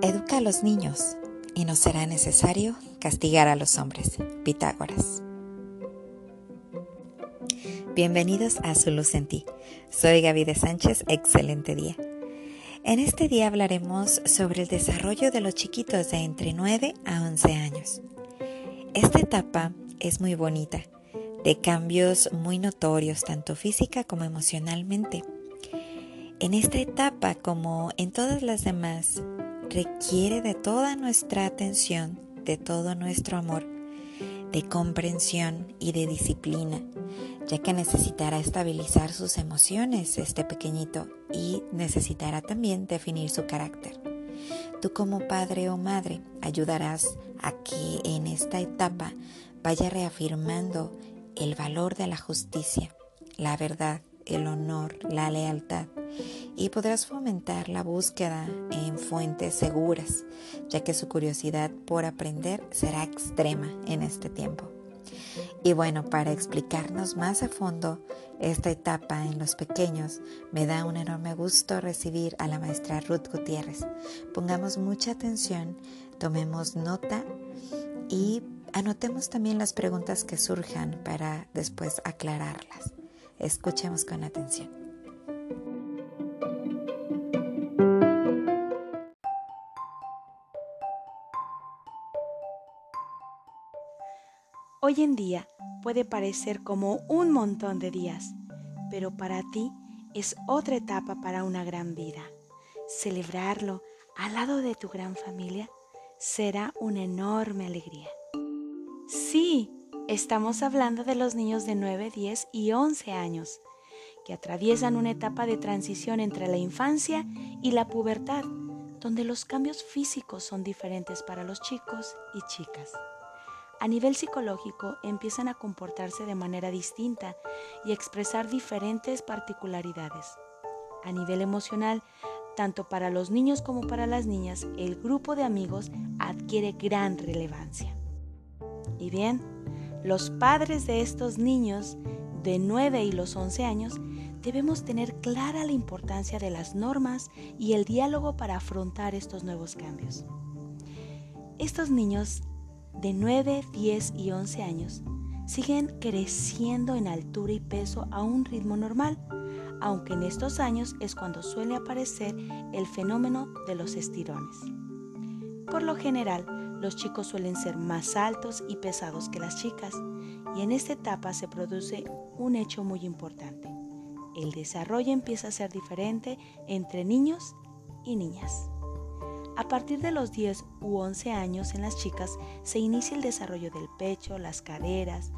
Educa a los niños y no será necesario castigar a los hombres. Pitágoras. Bienvenidos a Su Luz en Ti. Soy Gaby de Sánchez, excelente día. En este día hablaremos sobre el desarrollo de los chiquitos de entre 9 a 11 años. Esta etapa es muy bonita, de cambios muy notorios tanto física como emocionalmente. En esta etapa, como en todas las demás, requiere de toda nuestra atención, de todo nuestro amor, de comprensión y de disciplina, ya que necesitará estabilizar sus emociones este pequeñito y necesitará también definir su carácter. Tú como padre o madre ayudarás a que en esta etapa vaya reafirmando el valor de la justicia, la verdad, el honor, la lealtad y podrás fomentar la búsqueda en fuentes seguras, ya que su curiosidad por aprender será extrema en este tiempo. Y bueno, para explicarnos más a fondo esta etapa en los pequeños, me da un enorme gusto recibir a la maestra Ruth Gutiérrez. Pongamos mucha atención, tomemos nota y anotemos también las preguntas que surjan para después aclararlas. Escuchemos con atención. Hoy en día puede parecer como un montón de días, pero para ti es otra etapa para una gran vida. Celebrarlo al lado de tu gran familia será una enorme alegría. Sí, Estamos hablando de los niños de 9, 10 y 11 años, que atraviesan una etapa de transición entre la infancia y la pubertad, donde los cambios físicos son diferentes para los chicos y chicas. A nivel psicológico empiezan a comportarse de manera distinta y expresar diferentes particularidades. A nivel emocional, tanto para los niños como para las niñas, el grupo de amigos adquiere gran relevancia. Y bien, los padres de estos niños de 9 y los 11 años debemos tener clara la importancia de las normas y el diálogo para afrontar estos nuevos cambios. Estos niños de 9, 10 y 11 años siguen creciendo en altura y peso a un ritmo normal, aunque en estos años es cuando suele aparecer el fenómeno de los estirones. Por lo general, los chicos suelen ser más altos y pesados que las chicas y en esta etapa se produce un hecho muy importante. El desarrollo empieza a ser diferente entre niños y niñas. A partir de los 10 u 11 años en las chicas se inicia el desarrollo del pecho, las caderas,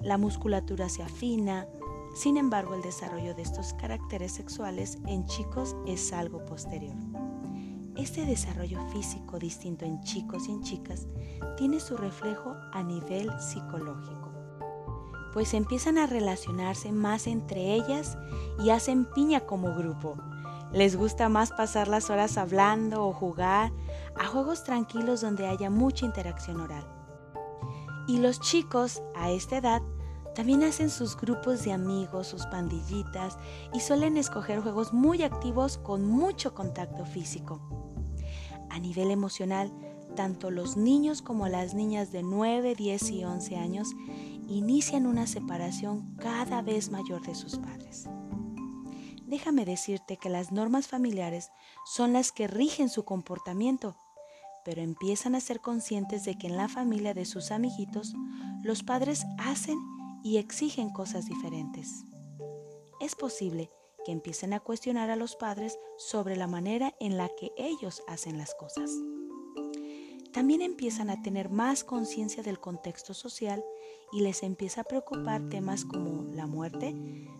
la musculatura se afina, sin embargo el desarrollo de estos caracteres sexuales en chicos es algo posterior. Este desarrollo físico distinto en chicos y en chicas tiene su reflejo a nivel psicológico, pues empiezan a relacionarse más entre ellas y hacen piña como grupo. Les gusta más pasar las horas hablando o jugar a juegos tranquilos donde haya mucha interacción oral. Y los chicos a esta edad también hacen sus grupos de amigos, sus pandillitas y suelen escoger juegos muy activos con mucho contacto físico. A nivel emocional, tanto los niños como las niñas de 9, 10 y 11 años inician una separación cada vez mayor de sus padres. Déjame decirte que las normas familiares son las que rigen su comportamiento, pero empiezan a ser conscientes de que en la familia de sus amiguitos los padres hacen y exigen cosas diferentes. Es posible empiecen a cuestionar a los padres sobre la manera en la que ellos hacen las cosas. También empiezan a tener más conciencia del contexto social y les empieza a preocupar temas como la muerte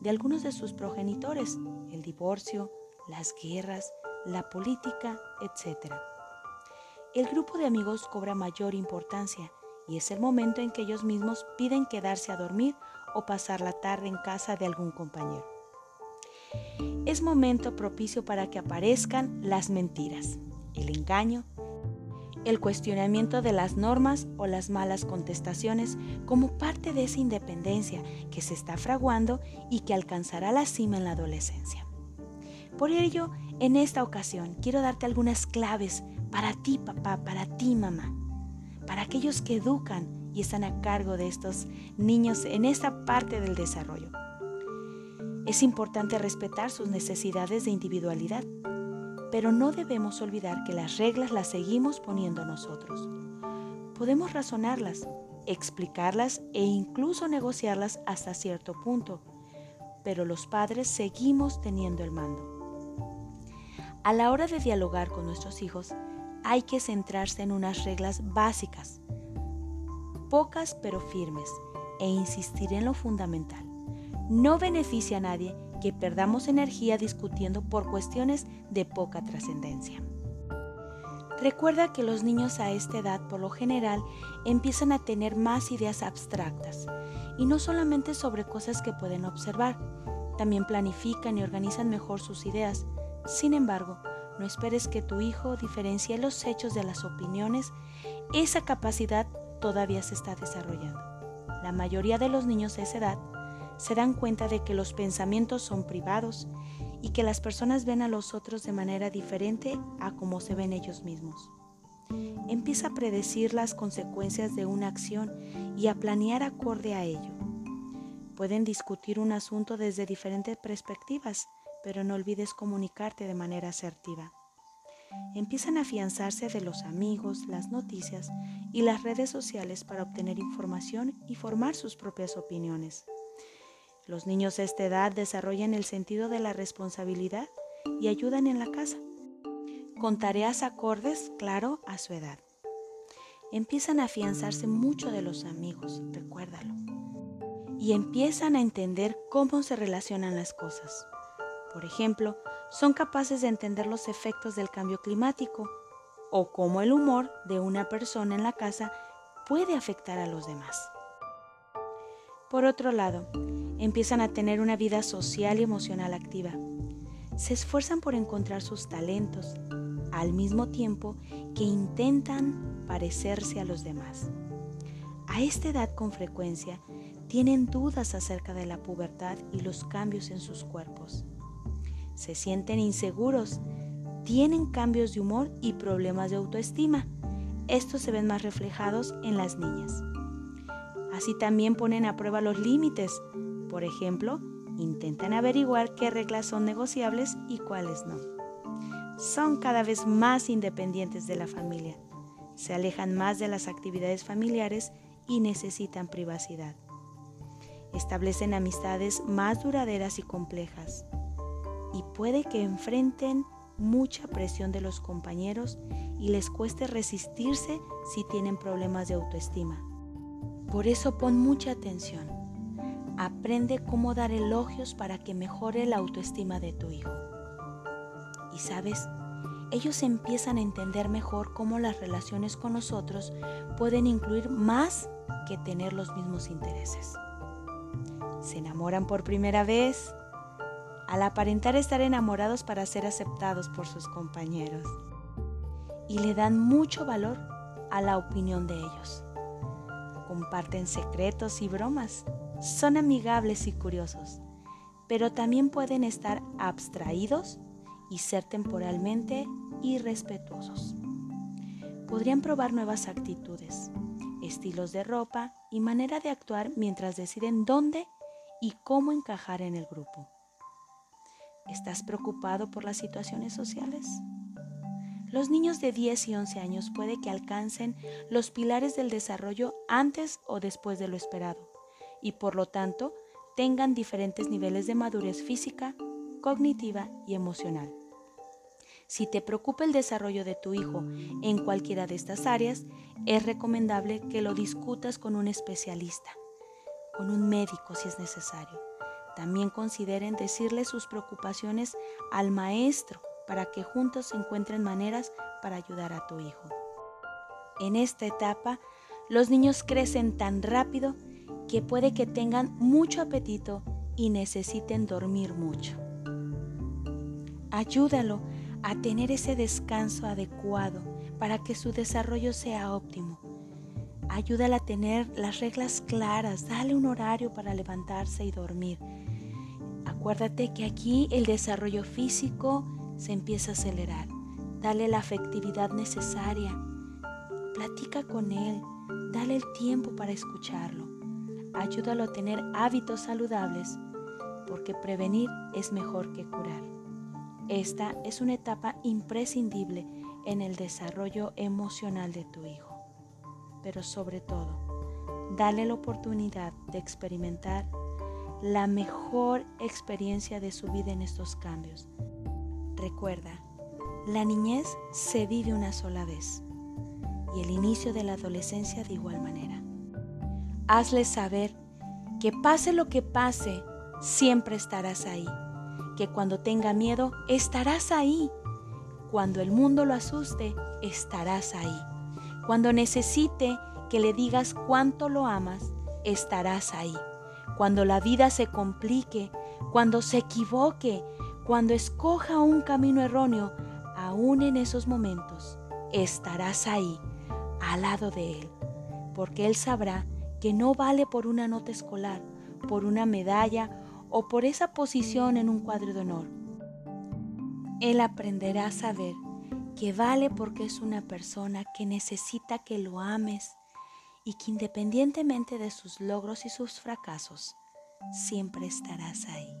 de algunos de sus progenitores, el divorcio, las guerras, la política, etc. El grupo de amigos cobra mayor importancia y es el momento en que ellos mismos piden quedarse a dormir o pasar la tarde en casa de algún compañero es momento propicio para que aparezcan las mentiras, el engaño, el cuestionamiento de las normas o las malas contestaciones como parte de esa independencia que se está fraguando y que alcanzará la cima en la adolescencia. Por ello, en esta ocasión quiero darte algunas claves para ti papá, para ti mamá, para aquellos que educan y están a cargo de estos niños en esta parte del desarrollo. Es importante respetar sus necesidades de individualidad pero no debemos olvidar que las reglas las seguimos poniendo nosotros. Podemos razonarlas, explicarlas e incluso negociarlas hasta cierto punto, pero los padres seguimos teniendo el mando. A la hora de dialogar con nuestros hijos, hay que centrarse en unas reglas básicas, pocas pero firmes, e insistir en lo fundamental. No beneficia a nadie que perdamos energía discutiendo por cuestiones de poca trascendencia. Recuerda que los niños a esta edad por lo general empiezan a tener más ideas abstractas y no solamente sobre cosas que pueden observar, también planifican y organizan mejor sus ideas. Sin embargo, no esperes que tu hijo diferencie los hechos de las opiniones, esa capacidad todavía se está desarrollando. La mayoría de los niños de esa edad se dan cuenta de que los pensamientos son privados y que las personas ven a los otros de manera diferente a como se ven ellos mismos. Empieza a predecir las consecuencias de una acción y a planear acorde a ello. Pueden discutir un asunto desde diferentes perspectivas, pero no olvides comunicarte de manera asertiva. Empiezan a afianzarse de los amigos, las noticias y las redes sociales para obtener información y formar sus propias opiniones. Los niños a esta edad desarrollan el sentido de la responsabilidad y ayudan en la casa, con tareas acordes, claro, a su edad. Empiezan a afianzarse mucho de los amigos, recuérdalo. Y empiezan a entender cómo se relacionan las cosas. Por ejemplo, son capaces de entender los efectos del cambio climático o cómo el humor de una persona en la casa puede afectar a los demás. Por otro lado, empiezan a tener una vida social y emocional activa. Se esfuerzan por encontrar sus talentos, al mismo tiempo que intentan parecerse a los demás. A esta edad con frecuencia tienen dudas acerca de la pubertad y los cambios en sus cuerpos. Se sienten inseguros, tienen cambios de humor y problemas de autoestima. Estos se ven más reflejados en las niñas. Así también ponen a prueba los límites. Por ejemplo, intentan averiguar qué reglas son negociables y cuáles no. Son cada vez más independientes de la familia. Se alejan más de las actividades familiares y necesitan privacidad. Establecen amistades más duraderas y complejas. Y puede que enfrenten mucha presión de los compañeros y les cueste resistirse si tienen problemas de autoestima. Por eso pon mucha atención. Aprende cómo dar elogios para que mejore la autoestima de tu hijo. Y sabes, ellos empiezan a entender mejor cómo las relaciones con nosotros pueden incluir más que tener los mismos intereses. Se enamoran por primera vez al aparentar estar enamorados para ser aceptados por sus compañeros. Y le dan mucho valor a la opinión de ellos comparten secretos y bromas, son amigables y curiosos, pero también pueden estar abstraídos y ser temporalmente irrespetuosos. Podrían probar nuevas actitudes, estilos de ropa y manera de actuar mientras deciden dónde y cómo encajar en el grupo. ¿Estás preocupado por las situaciones sociales? Los niños de 10 y 11 años puede que alcancen los pilares del desarrollo antes o después de lo esperado y por lo tanto tengan diferentes niveles de madurez física, cognitiva y emocional. Si te preocupa el desarrollo de tu hijo en cualquiera de estas áreas, es recomendable que lo discutas con un especialista, con un médico si es necesario. También consideren decirle sus preocupaciones al maestro para que juntos encuentren maneras para ayudar a tu hijo. En esta etapa, los niños crecen tan rápido que puede que tengan mucho apetito y necesiten dormir mucho. Ayúdalo a tener ese descanso adecuado para que su desarrollo sea óptimo. Ayúdala a tener las reglas claras, dale un horario para levantarse y dormir. Acuérdate que aquí el desarrollo físico se empieza a acelerar. Dale la afectividad necesaria. Platica con él. Dale el tiempo para escucharlo. Ayúdalo a tener hábitos saludables porque prevenir es mejor que curar. Esta es una etapa imprescindible en el desarrollo emocional de tu hijo. Pero sobre todo, dale la oportunidad de experimentar la mejor experiencia de su vida en estos cambios. Recuerda, la niñez se vive una sola vez y el inicio de la adolescencia de igual manera. Hazle saber que pase lo que pase, siempre estarás ahí. Que cuando tenga miedo, estarás ahí. Cuando el mundo lo asuste, estarás ahí. Cuando necesite que le digas cuánto lo amas, estarás ahí. Cuando la vida se complique, cuando se equivoque, cuando escoja un camino erróneo, aún en esos momentos, estarás ahí, al lado de Él, porque Él sabrá que no vale por una nota escolar, por una medalla o por esa posición en un cuadro de honor. Él aprenderá a saber que vale porque es una persona que necesita que lo ames y que independientemente de sus logros y sus fracasos, siempre estarás ahí.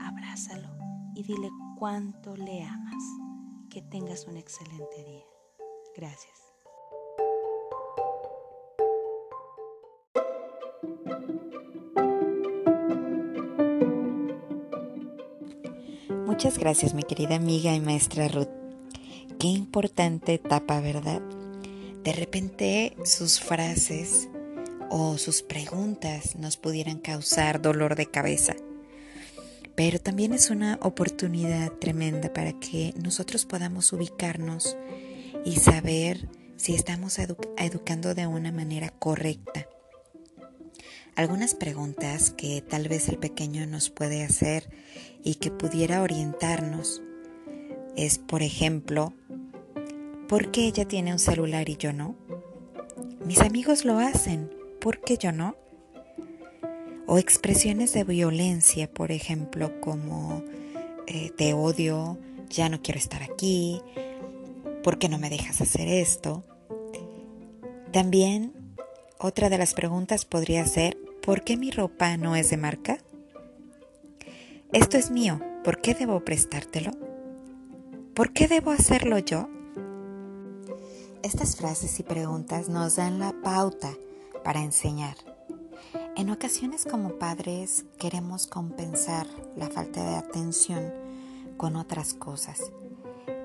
Abrázalo y dile cuánto le amas. Que tengas un excelente día. Gracias. Muchas gracias mi querida amiga y maestra Ruth. Qué importante etapa, ¿verdad? De repente sus frases o sus preguntas nos pudieran causar dolor de cabeza. Pero también es una oportunidad tremenda para que nosotros podamos ubicarnos y saber si estamos educando de una manera correcta. Algunas preguntas que tal vez el pequeño nos puede hacer y que pudiera orientarnos es, por ejemplo, ¿por qué ella tiene un celular y yo no? Mis amigos lo hacen, ¿por qué yo no? O expresiones de violencia, por ejemplo, como eh, te odio, ya no quiero estar aquí, ¿por qué no me dejas hacer esto? También otra de las preguntas podría ser, ¿por qué mi ropa no es de marca? Esto es mío, ¿por qué debo prestártelo? ¿Por qué debo hacerlo yo? Estas frases y preguntas nos dan la pauta para enseñar. En ocasiones como padres queremos compensar la falta de atención con otras cosas,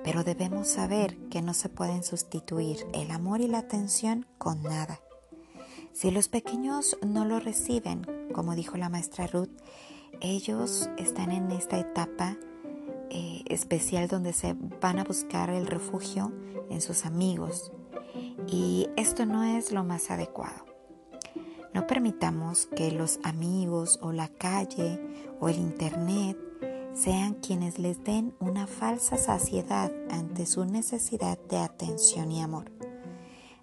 pero debemos saber que no se pueden sustituir el amor y la atención con nada. Si los pequeños no lo reciben, como dijo la maestra Ruth, ellos están en esta etapa eh, especial donde se van a buscar el refugio en sus amigos. Y esto no es lo más adecuado. No permitamos que los amigos o la calle o el internet sean quienes les den una falsa saciedad ante su necesidad de atención y amor.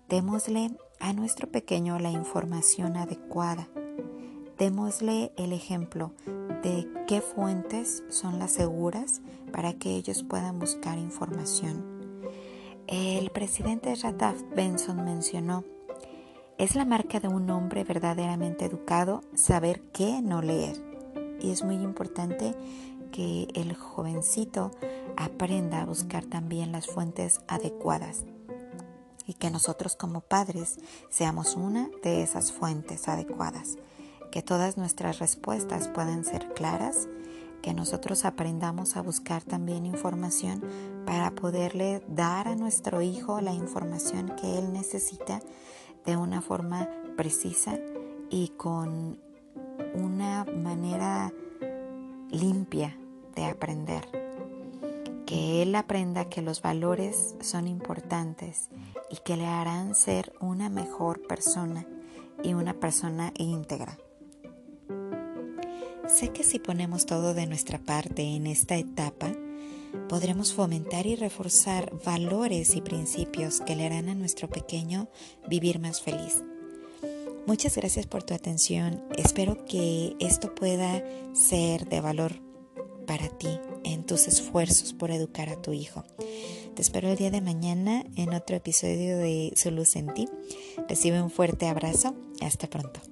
Démosle a nuestro pequeño la información adecuada. Démosle el ejemplo de qué fuentes son las seguras para que ellos puedan buscar información. El presidente Radaf Benson mencionó, es la marca de un hombre verdaderamente educado saber qué no leer. Y es muy importante que el jovencito aprenda a buscar también las fuentes adecuadas y que nosotros como padres seamos una de esas fuentes adecuadas, que todas nuestras respuestas puedan ser claras, que nosotros aprendamos a buscar también información para poderle dar a nuestro hijo la información que él necesita de una forma precisa y con una manera limpia de aprender que él aprenda que los valores son importantes y que le harán ser una mejor persona y una persona íntegra. Sé que si ponemos todo de nuestra parte en esta etapa, podremos fomentar y reforzar valores y principios que le harán a nuestro pequeño vivir más feliz. Muchas gracias por tu atención. Espero que esto pueda ser de valor para ti en tus esfuerzos por educar a tu hijo. Te espero el día de mañana en otro episodio de Su Luz en Ti. Recibe un fuerte abrazo. Hasta pronto.